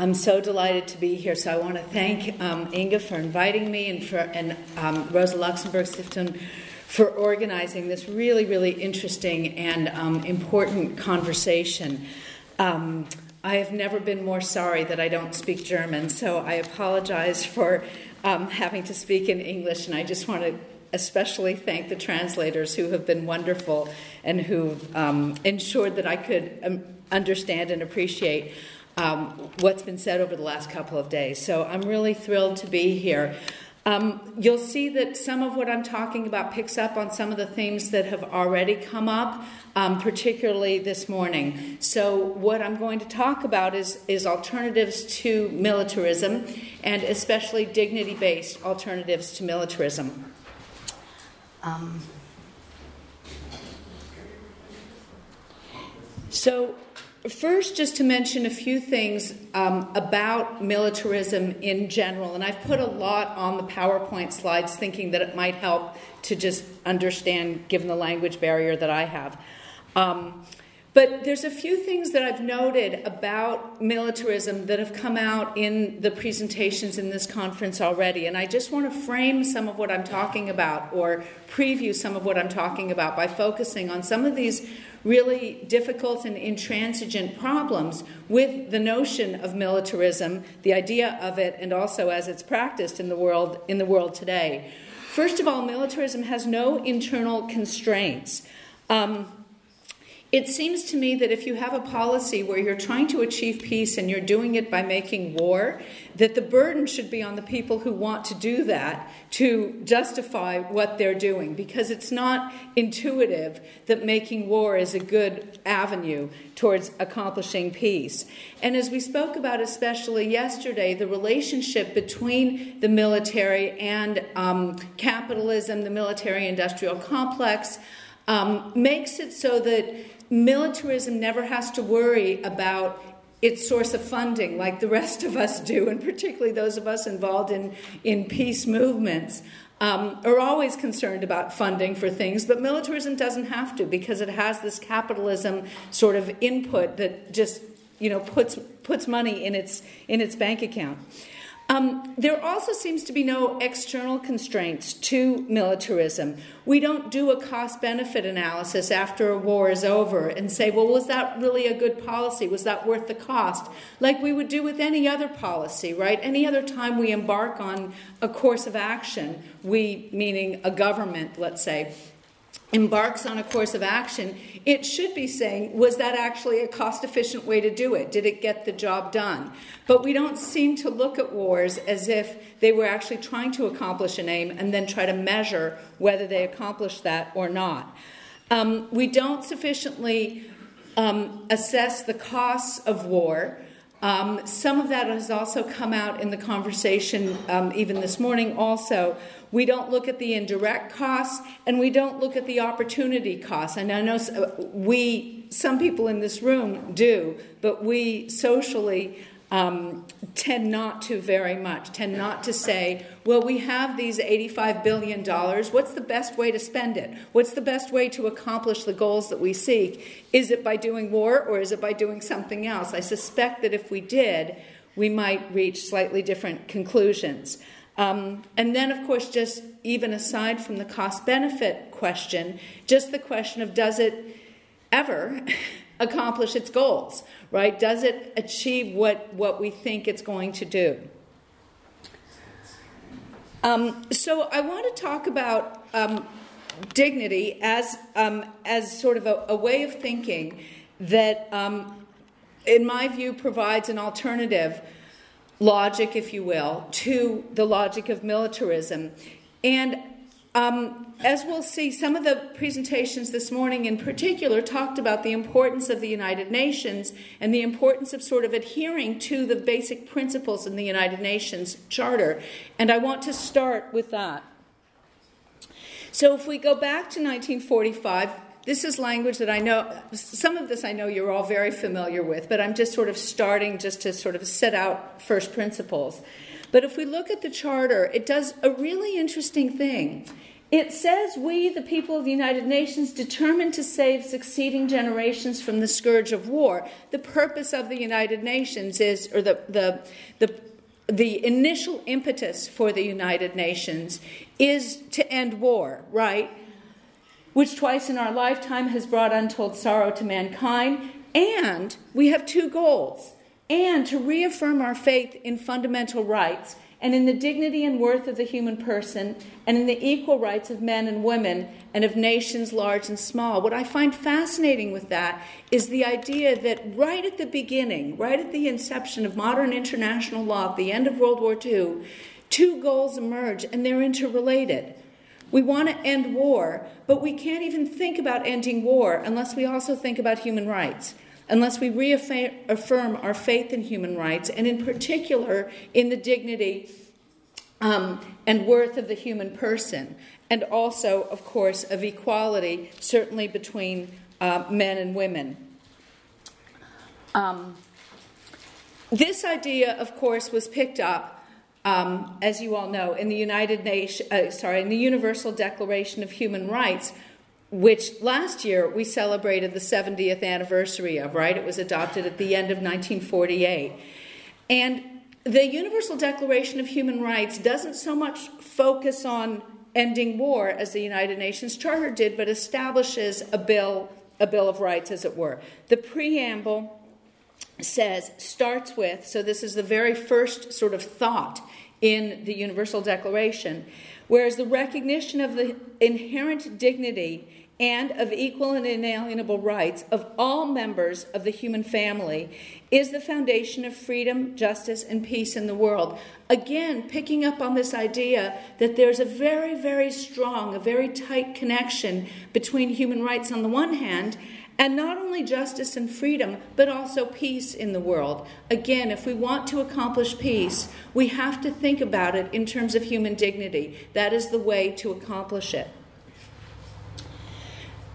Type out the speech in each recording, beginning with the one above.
I'm so delighted to be here. So I want to thank um, Inga for inviting me and for and um, Rosa Luxemburg Stiftung for organizing this really, really interesting and um, important conversation. Um, I have never been more sorry that I don't speak German, so I apologize for um, having to speak in English, and I just want to especially thank the translators who have been wonderful and who've um, ensured that I could um, understand and appreciate um, what's been said over the last couple of days. So I'm really thrilled to be here. Um, you'll see that some of what I'm talking about picks up on some of the themes that have already come up, um, particularly this morning. So, what I'm going to talk about is, is alternatives to militarism, and especially dignity based alternatives to militarism. Um, so, First, just to mention a few things um, about militarism in general, and I've put a lot on the PowerPoint slides thinking that it might help to just understand given the language barrier that I have. Um, but there's a few things that I've noted about militarism that have come out in the presentations in this conference already. And I just want to frame some of what I'm talking about or preview some of what I'm talking about by focusing on some of these really difficult and intransigent problems with the notion of militarism, the idea of it, and also as it's practiced in the world in the world today. First of all, militarism has no internal constraints. Um, it seems to me that if you have a policy where you're trying to achieve peace and you're doing it by making war, that the burden should be on the people who want to do that to justify what they're doing because it's not intuitive that making war is a good avenue towards accomplishing peace. And as we spoke about, especially yesterday, the relationship between the military and um, capitalism, the military industrial complex. Um, makes it so that militarism never has to worry about its source of funding like the rest of us do, and particularly those of us involved in, in peace movements. Um, are always concerned about funding for things, but militarism doesn't have to because it has this capitalism sort of input that just you know puts puts money in its in its bank account. Um, there also seems to be no external constraints to militarism. We don't do a cost benefit analysis after a war is over and say, well, was that really a good policy? Was that worth the cost? Like we would do with any other policy, right? Any other time we embark on a course of action, we, meaning a government, let's say, embarks on a course of action, it should be saying, was that actually a cost efficient way to do it? Did it get the job done? But we don't seem to look at wars as if they were actually trying to accomplish an aim and then try to measure whether they accomplished that or not. Um, we don't sufficiently um, assess the costs of war. Um, some of that has also come out in the conversation, um, even this morning, also. We don't look at the indirect costs and we don't look at the opportunity costs. And I know we, some people in this room do, but we socially um, tend not to very much, tend not to say, well, we have these $85 billion. What's the best way to spend it? What's the best way to accomplish the goals that we seek? Is it by doing war or is it by doing something else? I suspect that if we did, we might reach slightly different conclusions. Um, and then, of course, just even aside from the cost benefit question, just the question of does it ever accomplish its goals? right? Does it achieve what, what we think it's going to do? Um, so I want to talk about um, dignity as, um, as sort of a, a, way of thinking that, um, in my view, provides an alternative logic, if you will, to the logic of militarism. And um, as we'll see, some of the presentations this morning in particular talked about the importance of the United Nations and the importance of sort of adhering to the basic principles in the United Nations Charter. And I want to start with that. So if we go back to 1945, this is language that I know, some of this I know you're all very familiar with, but I'm just sort of starting just to sort of set out first principles. But if we look at the charter, it does a really interesting thing. it says, We, the people of the United Nations, determined to save succeeding generations from the scourge of war. The purpose of the United Nations is, or the, the, the, the initial impetus for the United Nations is to end war, right? Which twice in our lifetime has brought untold sorrow to mankind. And we have two goals and to reaffirm our faith in fundamental rights and in the dignity and worth of the human person, and in the equal rights of men and women, and of nations large and small. What I find fascinating with that is the idea that right at the beginning, right at the inception of modern international law, at the end of World War II, two goals emerge, and they're interrelated. We want to end war, but we can't even think about ending war unless we also think about human rights unless we reaffirm our faith in human rights, and in particular in the dignity um, and worth of the human person, and also, of course, of equality, certainly between uh, men and women. Um, this idea, of course, was picked up, um, as you all know, in the United Nations, uh, sorry, in the Universal Declaration of Human Rights, which last year we celebrated the 70th anniversary of, right? It was adopted at the end of 1948. And the Universal Declaration of Human Rights doesn't so much focus on ending war as the United Nations Charter did, but establishes a bill, a bill of rights, as it were. The preamble says, starts with, so this is the very first sort of thought in the Universal Declaration, whereas the recognition of the inherent dignity and of equal and inalienable rights of all members of the human family is the foundation of freedom, justice, and peace in the world. Again, picking up on this idea that there's a very, very strong, a very tight connection between human rights on the one hand and not only justice and freedom, but also peace in the world. Again, if we want to accomplish peace, we have to think about it in terms of human dignity. That is the way to accomplish it.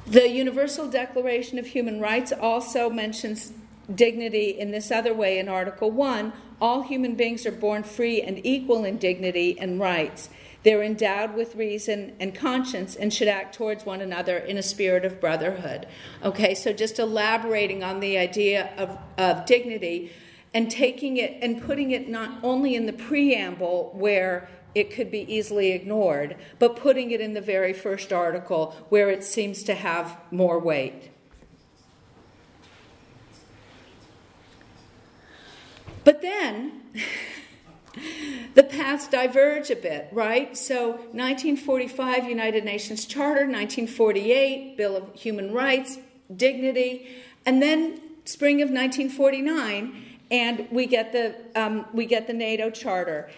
The Universal Declaration of Human Rights also mentions dignity in this other way in Article 1 all human beings are born free and equal in dignity and rights. They're endowed with reason and conscience and should act towards one another in a spirit of brotherhood. Okay, so just elaborating on the idea of, of dignity and taking it and putting it not only in the preamble where it could be easily ignored, but putting it in the very first article where it seems to have more weight. But then the paths diverge a bit, right? So 1945 United Nations Charter, 1948 Bill of Human Rights, Dignity, and then spring of 1949, and we get the um, we get the NATO Charter.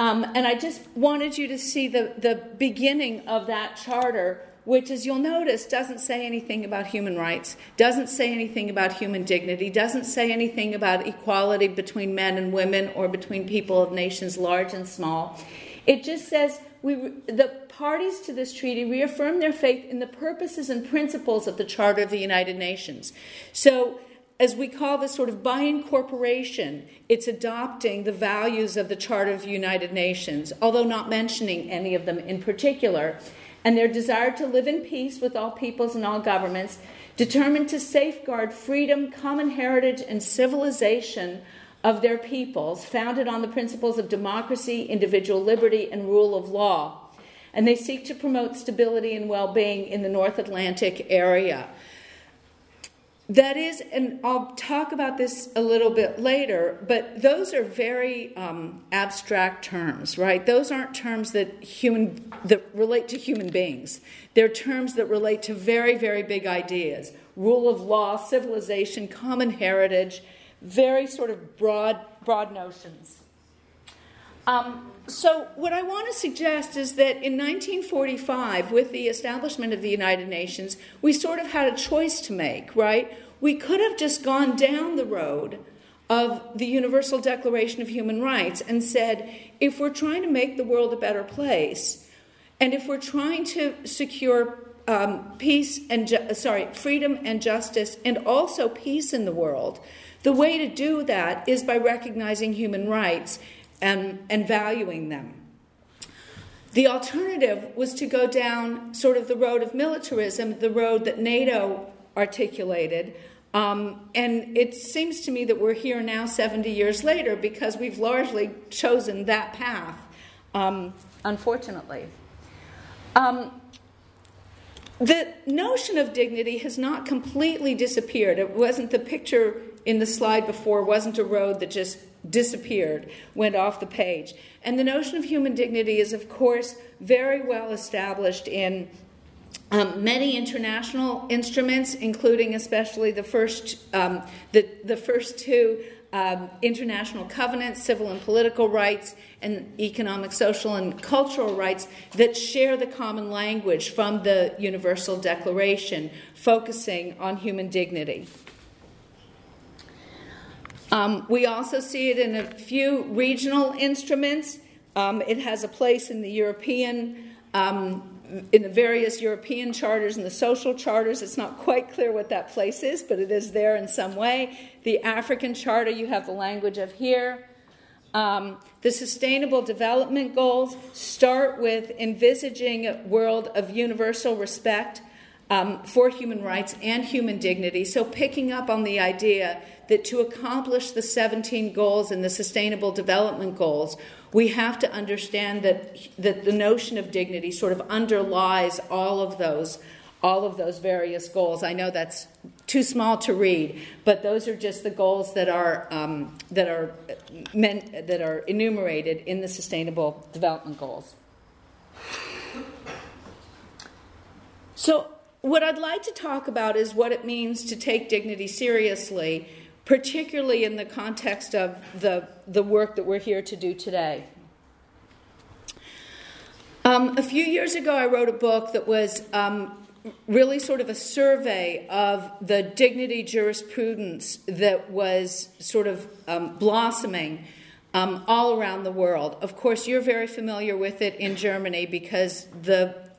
Um, and I just wanted you to see the, the beginning of that charter, which, as you'll notice, doesn't say anything about human rights, doesn't say anything about human dignity, doesn't say anything about equality between men and women or between people of nations large and small. It just says we, the parties to this treaty reaffirm their faith in the purposes and principles of the Charter of the United Nations. So as we call this sort of by incorporation, it's adopting the values of the Charter of the United Nations, although not mentioning any of them in particular, and their desire to live in peace with all peoples and all governments, determined to safeguard freedom, common heritage, and civilization of their peoples, founded on the principles of democracy, individual liberty, and rule of law. And they seek to promote stability and well being in the North Atlantic area. That is, and I'll talk about this a little bit later, but those are very um, abstract terms, right? Those aren't terms that human that relate to human beings. They're terms that relate to very, very big ideas: rule of law, civilization, common heritage, very sort of broad, broad notions. Um, so, what I want to suggest is that in 1945, with the establishment of the United Nations, we sort of had a choice to make, right? We could have just gone down the road of the Universal Declaration of Human Rights and said, if we're trying to make the world a better place, and if we're trying to secure um, peace and ju- sorry, freedom and justice, and also peace in the world, the way to do that is by recognizing human rights and, and valuing them. The alternative was to go down sort of the road of militarism, the road that NATO articulated. Um, and it seems to me that we're here now 70 years later because we've largely chosen that path, um, unfortunately. Um, the notion of dignity has not completely disappeared. It wasn't the picture in the slide before, wasn't a road that just disappeared, went off the page. And the notion of human dignity is, of course, very well established in um, many international instruments, including especially the first, um, the, the first two um, international covenants, civil and political rights, and economic, social, and cultural rights that share the common language from the Universal Declaration, focusing on human dignity. Um, we also see it in a few regional instruments. Um, it has a place in the European um, in the various European charters and the social charters. It's not quite clear what that place is, but it is there in some way. The African Charter, you have the language of here. Um, the Sustainable Development Goals start with envisaging a world of universal respect um, for human rights and human dignity. So, picking up on the idea that to accomplish the 17 goals and the Sustainable Development Goals, we have to understand that, that the notion of dignity sort of underlies all of those all of those various goals. I know that's too small to read, but those are just the goals that are um, that are meant that are enumerated in the Sustainable Development Goals. So, what I'd like to talk about is what it means to take dignity seriously particularly in the context of the, the work that we're here to do today. Um, a few years ago, I wrote a book that was um, really sort of a survey of the dignity jurisprudence that was sort of um, blossoming um, all around the world. Of course, you're very familiar with it in Germany because the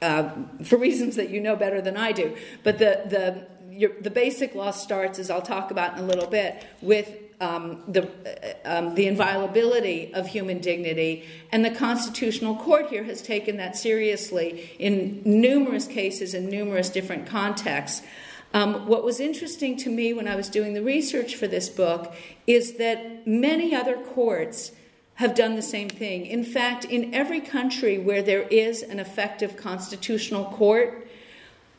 uh, for reasons that you know better than I do, but the the your, the basic law starts, as I'll talk about in a little bit, with um, the, uh, um, the inviolability of human dignity. And the Constitutional Court here has taken that seriously in numerous cases in numerous different contexts. Um, what was interesting to me when I was doing the research for this book is that many other courts have done the same thing. In fact, in every country where there is an effective constitutional court,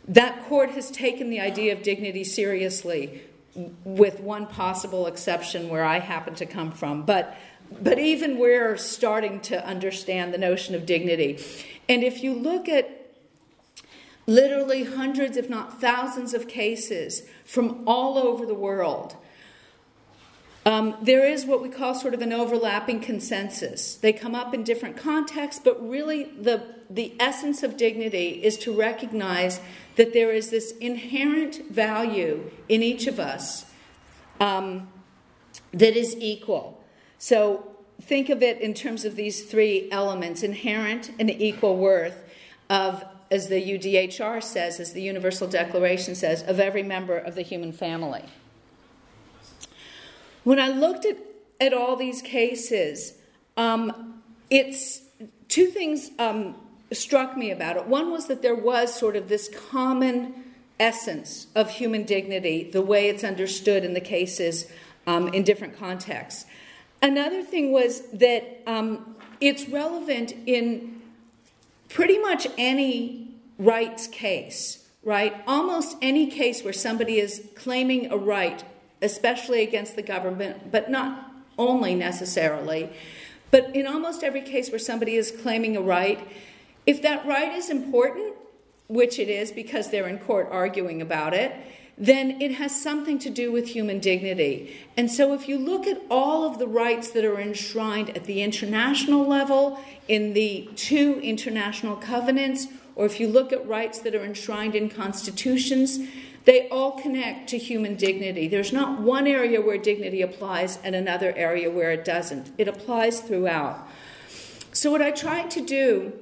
that court has taken the idea of dignity seriously, with one possible exception where I happen to come from. But, but even we're starting to understand the notion of dignity. And if you look at literally hundreds, if not thousands, of cases from all over the world, um, there is what we call sort of an overlapping consensus. They come up in different contexts, but really the, the essence of dignity is to recognize that there is this inherent value in each of us um, that is equal. So think of it in terms of these three elements inherent and equal worth of, as the UDHR says, as the Universal Declaration says, of every member of the human family. When I looked at, at all these cases, um, it's two things um, struck me about it. One was that there was sort of this common essence of human dignity, the way it's understood in the cases um, in different contexts. Another thing was that um, it's relevant in pretty much any rights case, right? Almost any case where somebody is claiming a right, especially against the government, but not only necessarily. But in almost every case where somebody is claiming a right, if that right is important, which it is because they're in court arguing about it, then it has something to do with human dignity. And so, if you look at all of the rights that are enshrined at the international level in the two international covenants, or if you look at rights that are enshrined in constitutions, they all connect to human dignity. There's not one area where dignity applies and another area where it doesn't, it applies throughout. So, what I tried to do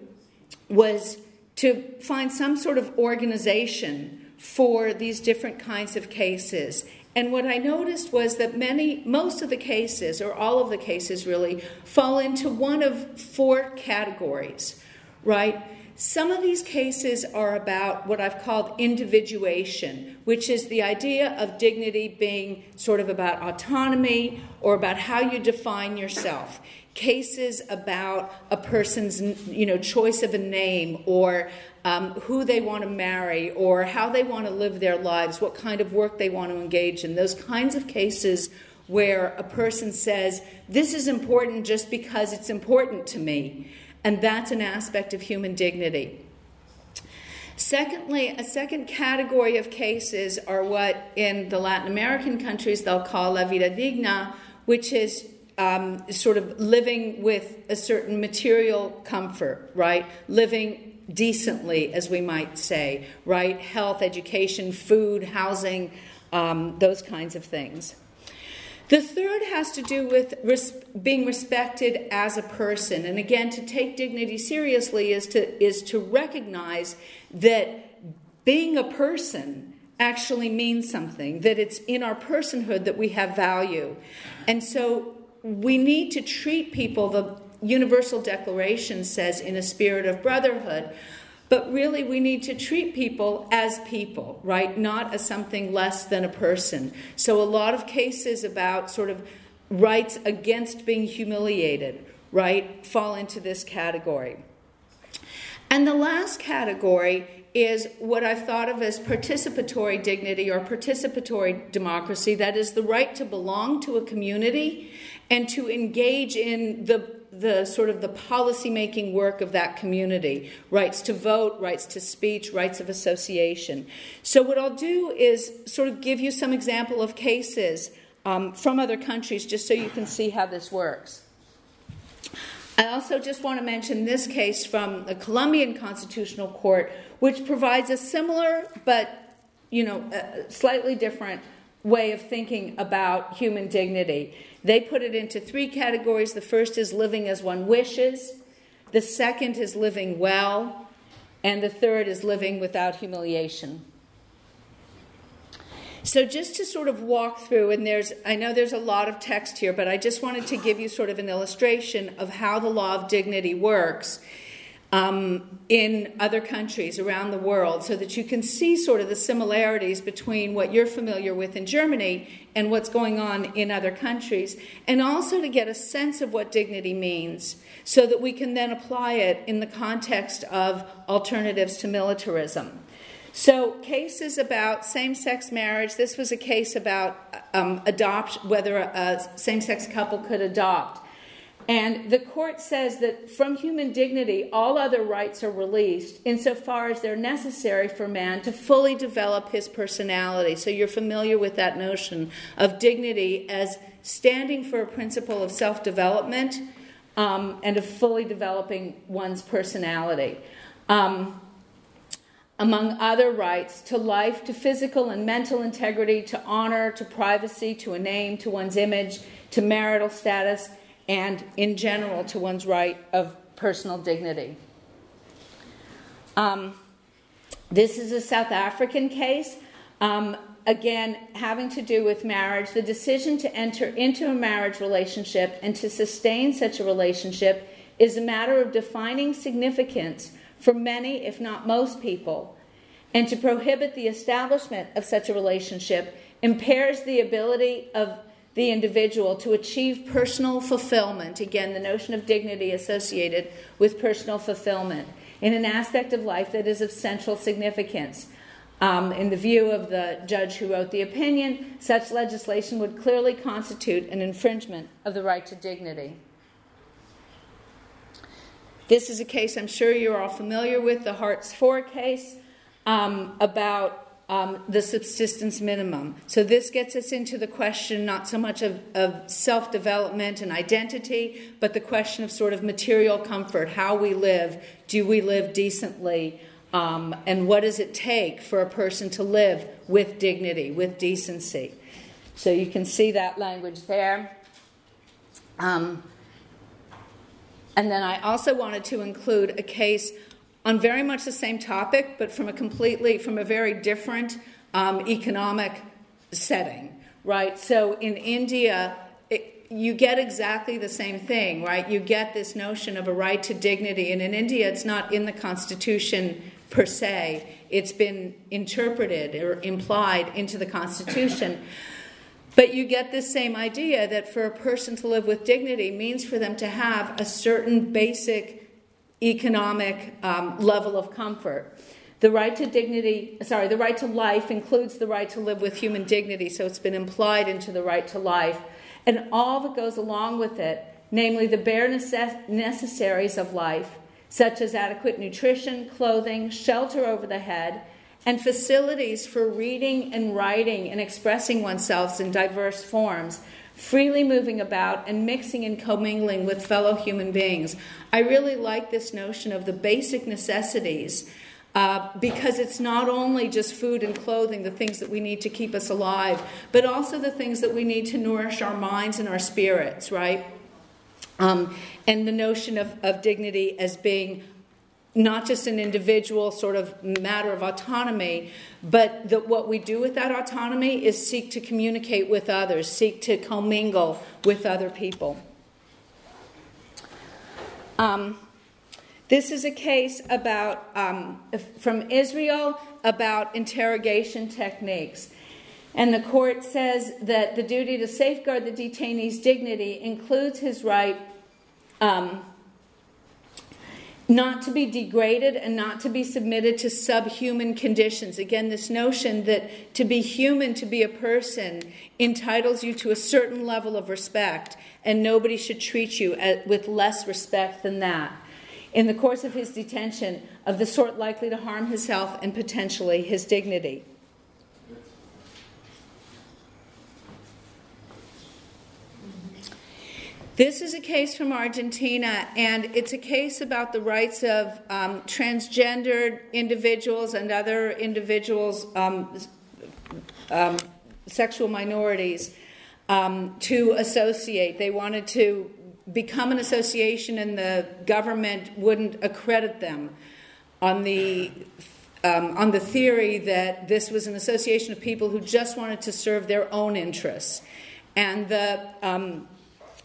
was to find some sort of organization for these different kinds of cases And what I noticed was that many, most of the cases, or all of the cases really, fall into one of four categories, right? Some of these cases are about what I've called individuation, which is the idea of dignity being sort of about autonomy or about how you define yourself. Cases about a person's you know, choice of a name or um, who they want to marry or how they want to live their lives, what kind of work they want to engage in. Those kinds of cases where a person says, This is important just because it's important to me. And that's an aspect of human dignity. Secondly, a second category of cases are what in the Latin American countries they'll call la vida digna, which is um, sort of living with a certain material comfort, right? Living decently, as we might say, right? Health, education, food, housing, um, those kinds of things. The third has to do with res- being respected as a person. And again, to take dignity seriously is to, is to recognize that being a person actually means something, that it's in our personhood that we have value. And so we need to treat people, the Universal Declaration says, in a spirit of brotherhood. But really, we need to treat people as people, right? Not as something less than a person. So, a lot of cases about sort of rights against being humiliated, right, fall into this category. And the last category is what I've thought of as participatory dignity or participatory democracy that is, the right to belong to a community and to engage in the the sort of the policy making work of that community. Rights to vote rights to speech rights of association. So what i'll do is sort of give you some example of cases um, from other countries just so you can see how this works. I also just want to mention this case from the colombian constitutional court which provides a similar but you know slightly different way of thinking about human dignity they put it into three categories. The first is living as one wishes, the second is living well, and the third is living without humiliation. So, just to sort of walk through, and there's, I know there's a lot of text here, but I just wanted to give you sort of an illustration of how the law of dignity works um, in other countries around the world so that you can see sort of the similarities between what you're familiar with in Germany and what's going on in other countries, and also to get a sense of what dignity means so that we can then apply it in the context of alternatives to militarism. So, cases about same sex marriage, this was a case about um, adopt, whether a same sex couple could adopt. And the court says that from human dignity, all other rights are released insofar as they're necessary for man to fully develop his personality. So you're familiar with that notion of dignity as standing for a principle of self development um, and of fully developing one's personality. Um, among other rights, to life, to physical and mental integrity, to honor, to privacy, to a name, to one's image, to marital status and in general to one's right of personal dignity. Um, this is a South African case. Um, again, having to do with marriage, the decision to enter into a marriage relationship and to sustain such a relationship is a matter of defining significance for many, if not most people. And to prohibit the establishment of such a relationship impairs the ability of the individual to achieve personal fulfillment. Again, the notion of dignity associated with personal fulfillment in an aspect of life that is of central significance. Um, in the view of the judge who wrote the opinion, such legislation would clearly constitute an infringement of the right to dignity. This is a case I'm sure you're all familiar with, the Hartz IV case, um, about um, the subsistence minimum. So this gets us into the question not so much of, of self development and identity, but the question of sort of material comfort, how we live. Do we live decently? Um, and what does it take for a person to live with dignity, with decency? So you can see that language there. Um, and then I also wanted to include a case on very much the same topic, but from a completely, from a very different um, economic setting, right? So in India, it, you get exactly the same thing, right? You get this notion of a right to dignity, and in India, it's not in the constitution per se, it's been interpreted or implied into the constitution. But you get this same idea that for a person to live with dignity means for them to have a certain basic economic um, level of comfort. The right to dignity, sorry, the right to life includes the right to live with human dignity, so it's been implied into the right to life. And all that goes along with it, namely the bare necess- necessaries of life, such as adequate nutrition, clothing, shelter over the head, and facilities for reading and writing and expressing oneself in diverse forms, freely moving about and mixing and commingling with fellow human beings. I really like this notion of the basic necessities. Uh, because it's not only just food and clothing, the things that we need to keep us alive, but also the things that we need to nourish our minds and our spirits, right? Um, and the notion of, of dignity as being not just an individual sort of matter of autonomy, but that what we do with that autonomy is seek to communicate with others, seek to commingle with other people. Um, this is a case about um, from Israel about interrogation techniques. And the court says that the duty to safeguard the detainee's dignity includes his right um, not to be degraded and not to be submitted to subhuman conditions. Again, this notion that to be human, to be a person, entitles you to a certain level of respect, and nobody should treat you with less respect than that. In the course of his detention, of the sort likely to harm his health and potentially his dignity. This is a case from Argentina, and it's a case about the rights of um, transgendered individuals and other individuals, um, um, sexual minorities, um, to associate. They wanted to become an association, and the government wouldn't accredit them on the um, on the theory that this was an association of people who just wanted to serve their own interests. And the um,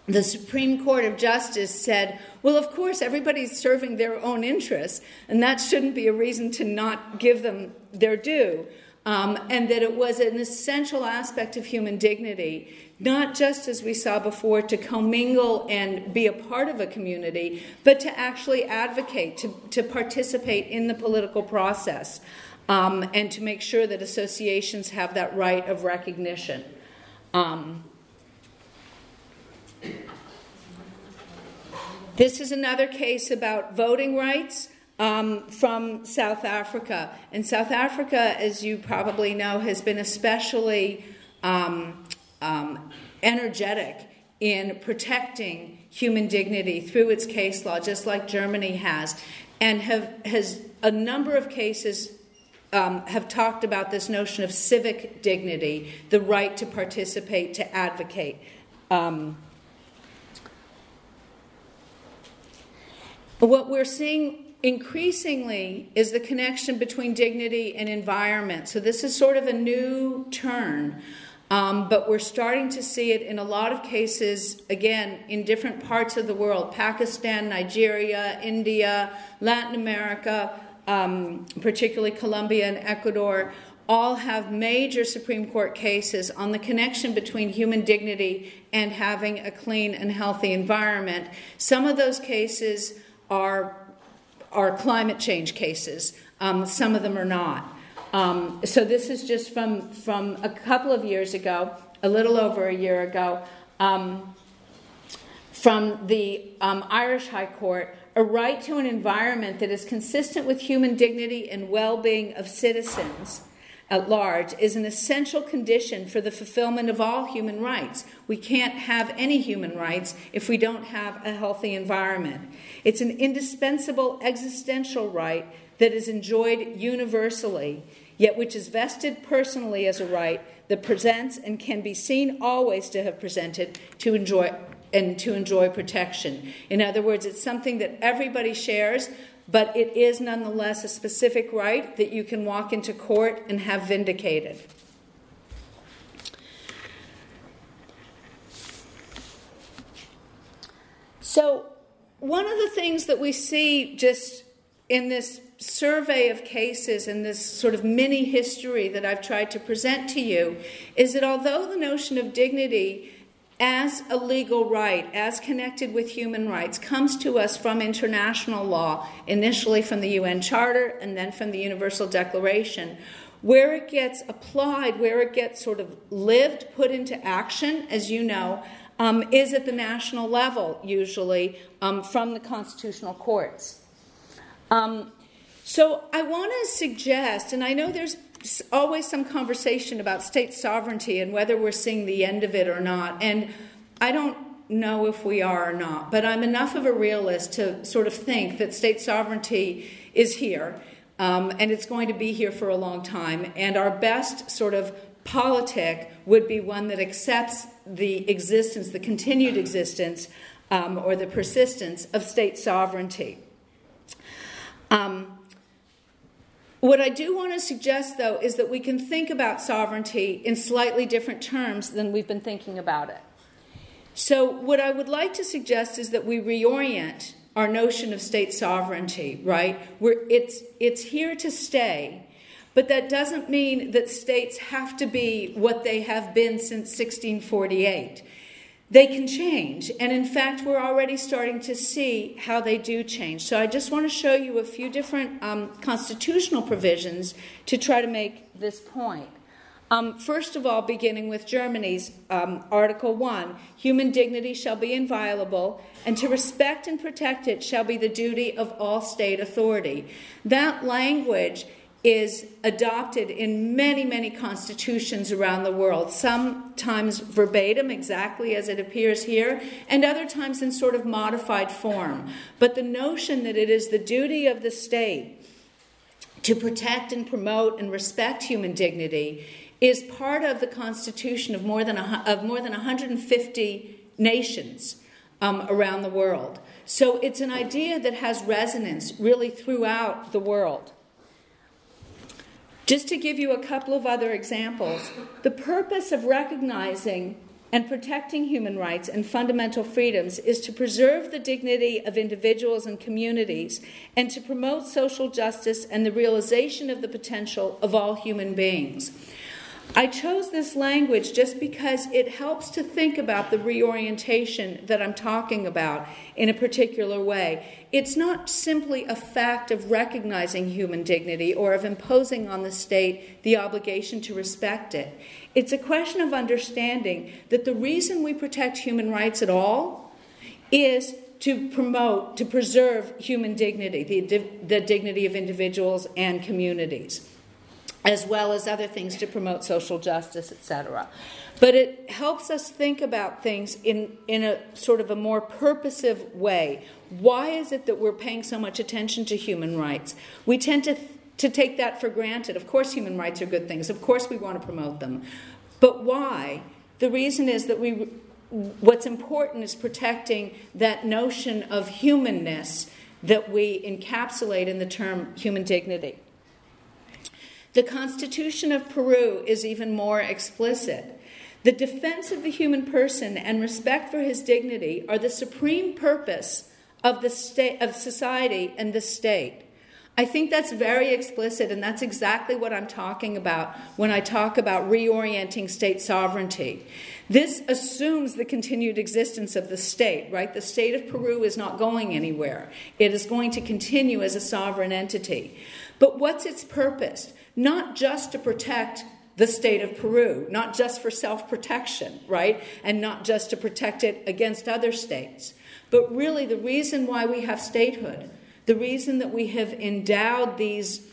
the Supreme Court of Justice said, well, of course, everybody's serving their own interests, and that shouldn't be a reason to not give them their due. Um, and that it was an essential aspect of human dignity, not just as we saw before, to commingle and be a part of a community, but to actually advocate, to, to participate in the political process, um, and to make sure that associations have that right of recognition. Um, This is another case about voting rights um, from South Africa. And South Africa, as you probably know, has been especially um, um, energetic in protecting human dignity through its case law, just like Germany has, and have, has a number of cases um, have talked about this notion of civic dignity, the right to participate, to advocate. Um, What we're seeing increasingly is the connection between dignity and environment. So, this is sort of a new turn. Um, but we're starting to see it in a lot of cases, again, in different parts of the world Pakistan, Nigeria, India, Latin America, um, particularly Colombia and Ecuador, all have major Supreme Court cases on the connection between human dignity and having a clean and healthy environment. Some of those cases are, are climate change cases. Um, some of them are not. Um, so this is just from, from a couple of years ago, a little over a year ago, um, from the um, Irish High Court, a right to an environment that is consistent with human dignity and well being of citizens at large is an essential condition for the fulfillment of all human rights. We can't have any human rights if we don't have a healthy environment. It's an indispensable existential right that is enjoyed universally, yet which is vested personally as a right that presents and can be seen always to have presented to enjoy and to enjoy protection. In other words, it's something that everybody shares, but it is nonetheless a specific right that you can walk into court and have vindicated. So, one of the things that we see just in this survey of cases and this sort of mini history that I've tried to present to you is that although the notion of dignity as a legal right, as connected with human rights, comes to us from international law, initially from the UN Charter and then from the Universal Declaration. Where it gets applied, where it gets sort of lived, put into action, as you know, um, is at the national level, usually um, from the constitutional courts. Um, so I want to suggest, and I know there's always some conversation about state sovereignty and whether we're seeing the end of it or not. And I don't know if we are or not, but I'm enough of a realist to sort of think that state sovereignty is here. Um, and it's going to be here for a long time. And our best sort of politic would be one that accepts the existence, the continued existence, um, or the persistence of state sovereignty. Um, what I do want to suggest, though, is that we can think about sovereignty in slightly different terms than we've been thinking about it. So, what I would like to suggest is that we reorient our notion of state sovereignty, right? It's, it's here to stay, but that doesn't mean that states have to be what they have been since 1648 they can change. And in fact, we're already starting to see how they do change. So I just want to show you a few different um, constitutional provisions to try to make this point. Um, first of all, beginning with Germany's um, Article 1 human dignity shall be inviolable, and to respect and protect it shall be the duty of all state authority. That language is adopted in many, many constitutions around the world, sometimes verbatim, exactly as it appears here, and other times in sort of modified form. But the notion that it is the duty of the state to protect and promote and respect human dignity is part of the constitution of more than, a, of more than 150 nations um, around the world. So it's an idea that has resonance really throughout the world. Just to give you a couple of other examples, the purpose of recognizing and protecting human rights and fundamental freedoms is to preserve the dignity of individuals and communities and to promote social justice and the realization of the potential of all human beings. I chose this language just because it helps to think about the reorientation that I'm talking about in a particular way. It's not simply a fact of recognizing human dignity or of imposing on the state the obligation to respect it. It's a question of understanding that the reason we protect human rights at all is to promote, to preserve human dignity, the, the dignity of individuals and communities as well as other things to promote social justice, etc. But it helps us think about things in, in a sort of a more purposive way. Why is it that we're paying so much attention to human rights? We tend to, to take that for granted. Of course, human rights are good things, of course, we want to promote them. But why? The reason is that we, what's important is protecting that notion of humanness that we encapsulate in the term human dignity. The Constitution of Peru is even more explicit. The defense of the human person and respect for his dignity are the supreme purpose of the state of society and the state. I think that's very explicit, and that's exactly what I'm talking about when I talk about reorienting state sovereignty. This assumes the continued existence of the state, right? The state of Peru is not going anywhere, it is going to continue as a sovereign entity. But what's its purpose? Not just to protect the state of Peru, not just for self protection, right? And not just to protect it against other states, but really the reason why we have statehood, the reason that we have endowed these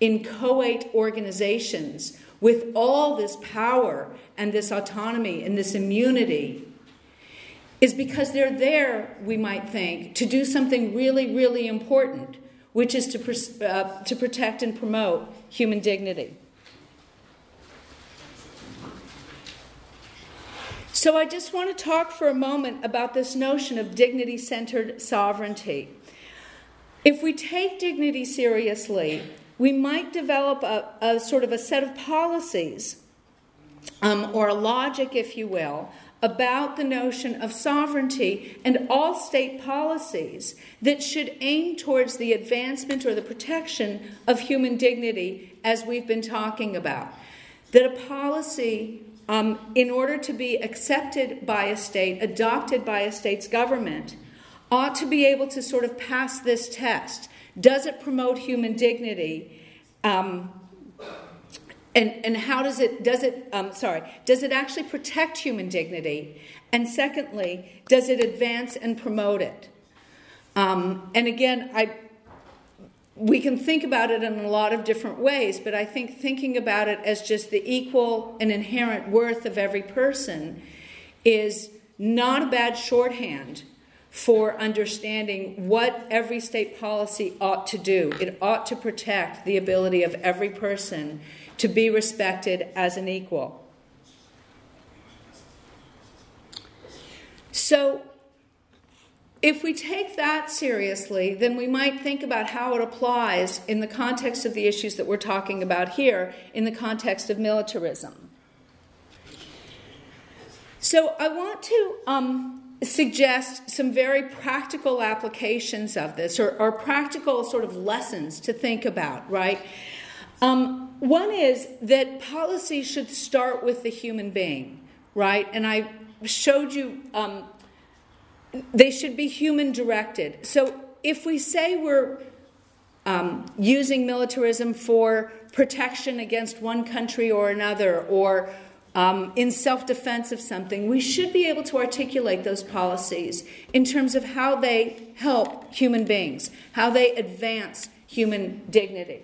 inchoate organizations with all this power and this autonomy and this immunity is because they're there, we might think, to do something really, really important, which is to, uh, to protect and promote human dignity. So, I just want to talk for a moment about this notion of dignity centered sovereignty. If we take dignity seriously, we might develop a, a, sort of a set of policies um, or a logic, if you will, about the notion of sovereignty and all state policies that should aim towards the advancement or the protection of human dignity, as we've been talking about. That a policy, um, in order to be accepted by a state, adopted by a state's government, ought to be able to sort of pass this test. Does it promote human dignity? Um, and, and how does it does it um, sorry does it actually protect human dignity? And secondly does it advance and promote it? Um, and again i we can think about it in a lot of different ways but i think thinking about it as just the equal and inherent worth of every person is not a bad shorthand for understanding what every state policy ought to do. It ought to protect the ability of every person to be respected as an equal. So, if we take that seriously, then we might think about how it applies in the context of the issues that we're talking about here, in the context of militarism. So, I want to um, suggest some very practical applications of this, or, or, practical sort of lessons to think about, right? Um, one is that policy should start with the human being, right? And I showed you um, they should be human directed. So if we say we're um, using militarism for protection against one country or another, or um, in self defense of something, we should be able to articulate those policies in terms of how they help human beings, how they advance human dignity.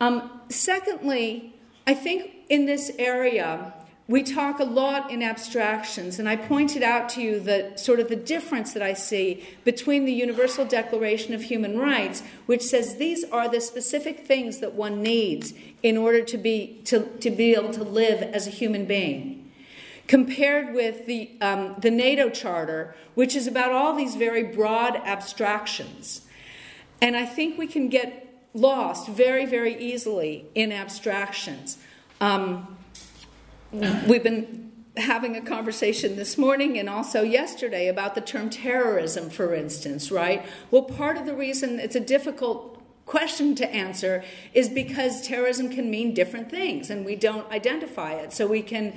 Um, secondly, I think in this area, we talk a lot in abstractions, and I pointed out to you that sort of the difference that I see between the Universal Declaration of Human Rights, which says these are the specific things that one needs in order to be, to, to be able to live as a human being, compared with the, um, the NATO Charter, which is about all these very broad abstractions. And I think we can get lost very, very easily in abstractions. Um, we've been having a conversation this morning and also yesterday about the term terrorism, for instance, right? Well, part of the reason it's a difficult question to answer is because terrorism can mean different things and we don't identify it. So we can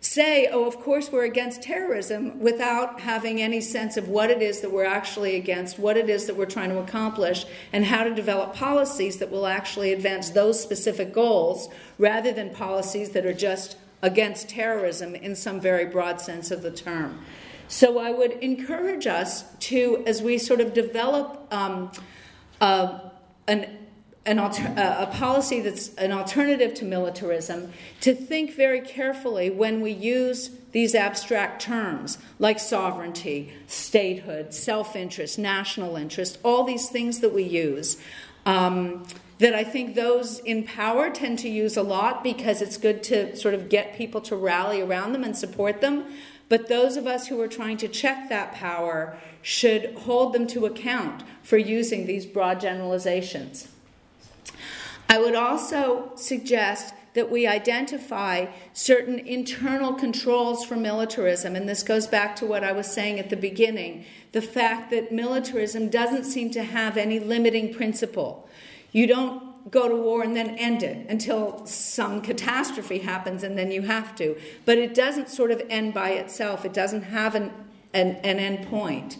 say, oh, of course we're against terrorism without having any sense of what it is that we're actually against, what it is that we're trying to accomplish, and how to develop policies that will actually advance those specific goals rather than policies that are just against terrorism in some very broad sense of the term. So I would encourage us to, as we sort of develop um, uh, an an alter- a policy that's an alternative to militarism to think very carefully when we use these abstract terms like sovereignty, statehood, self interest, national interest, all these things that we use. Um, that I think those in power tend to use a lot because it's good to sort of get people to rally around them and support them. But those of us who are trying to check that power should hold them to account for using these broad generalizations. I would also suggest that we identify certain internal controls for militarism, and this goes back to what I was saying at the beginning the fact that militarism doesn't seem to have any limiting principle. You don't go to war and then end it until some catastrophe happens and then you have to. But it doesn't sort of end by itself, it doesn't have an, an, an end point.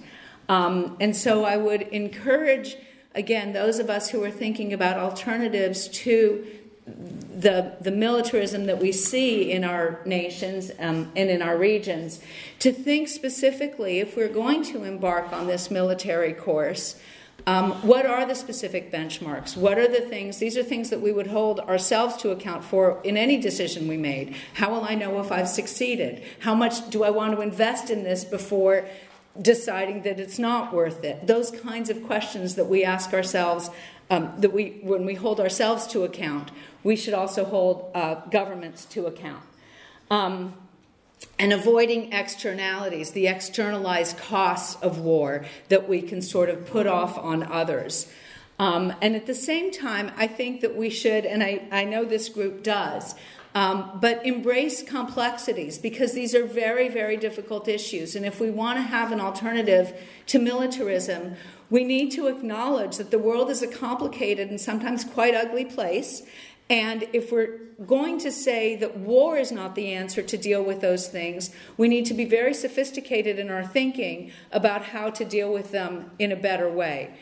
Um, and so I would encourage again, those of us who are thinking about alternatives to the, the militarism that we see in our nations um, and in our regions, to think specifically if we're going to embark on this military course. Um, what are the specific benchmarks? What are the things? These are things that we would hold ourselves to account for in any decision we made. How will I know if I've succeeded? How much do I want to invest in this before deciding that it's not worth it. Those kinds of questions that we ask ourselves, um, that we, when we hold ourselves to account, we should also hold uh, governments to account. Um, and avoiding externalities, the externalized costs of war that we can sort of put off on others. Um, and at the same time, I think that we should, and I, I know this group does, Um, but embrace complexities because these are very, very difficult issues. And if we want to have an alternative to militarism, we need to acknowledge that the world is a complicated and sometimes quite ugly place. And if we're going to say that war is not the answer to deal with those things, we need to be very sophisticated in our thinking about how to deal with them in a better way.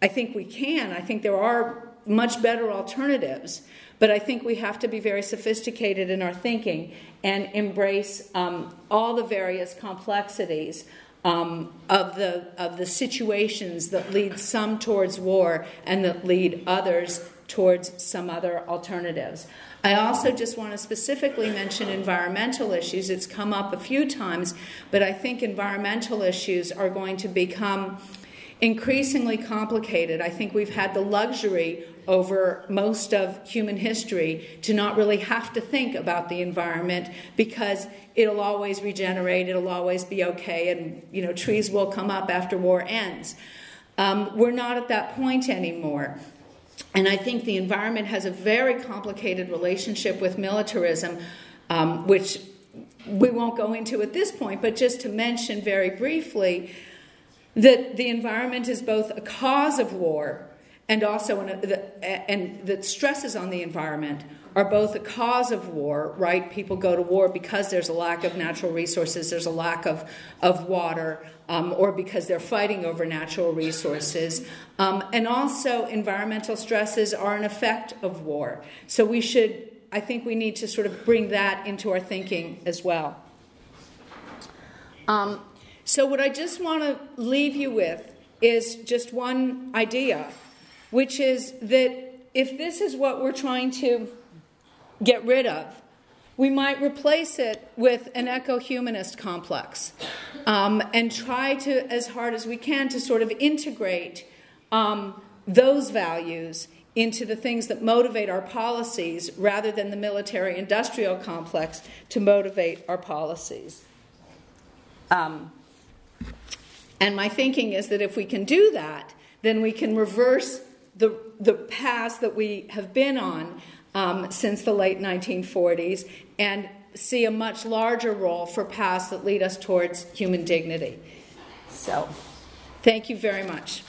I think we can. I think there are much better alternatives. But I think we have to be very sophisticated in our thinking and embrace um, all the various complexities um, of, the, of the situations that lead some towards war and that lead others towards some other alternatives. I also just want to specifically mention environmental issues. It's come up a few times, but I think environmental issues are going to become increasingly complicated. I think we've had the luxury over most of human history to not really have to think about the environment because it'll always regenerate, it'll always be okay, and you know trees will come up after war ends. Um, we're not at that point anymore. And I think the environment has a very complicated relationship with militarism, um, which we won't go into at this point, but just to mention very briefly that the environment is both a cause of war and also an, and the stresses on the environment are both a cause of war, right? People go to war because there's a lack of natural resources, there's a lack of, of water, um, or because they're fighting over natural resources. Um, and also, environmental stresses are an effect of war. So we should, I think we need to sort of bring that into our thinking as well. Um, so, what I just want to leave you with is just one idea which is that if this is what we're trying to get rid of, we might replace it with an eco humanist complex um, and try to, as hard as we can, to sort of integrate um, those values into the things that motivate our policies rather than the military industrial complex to motivate our policies. Um, and my thinking is that if we can do that, then we can reverse the, the paths that we have been on um, since the late 1940s and see a much larger role for paths that lead us towards human dignity. So, thank you very much.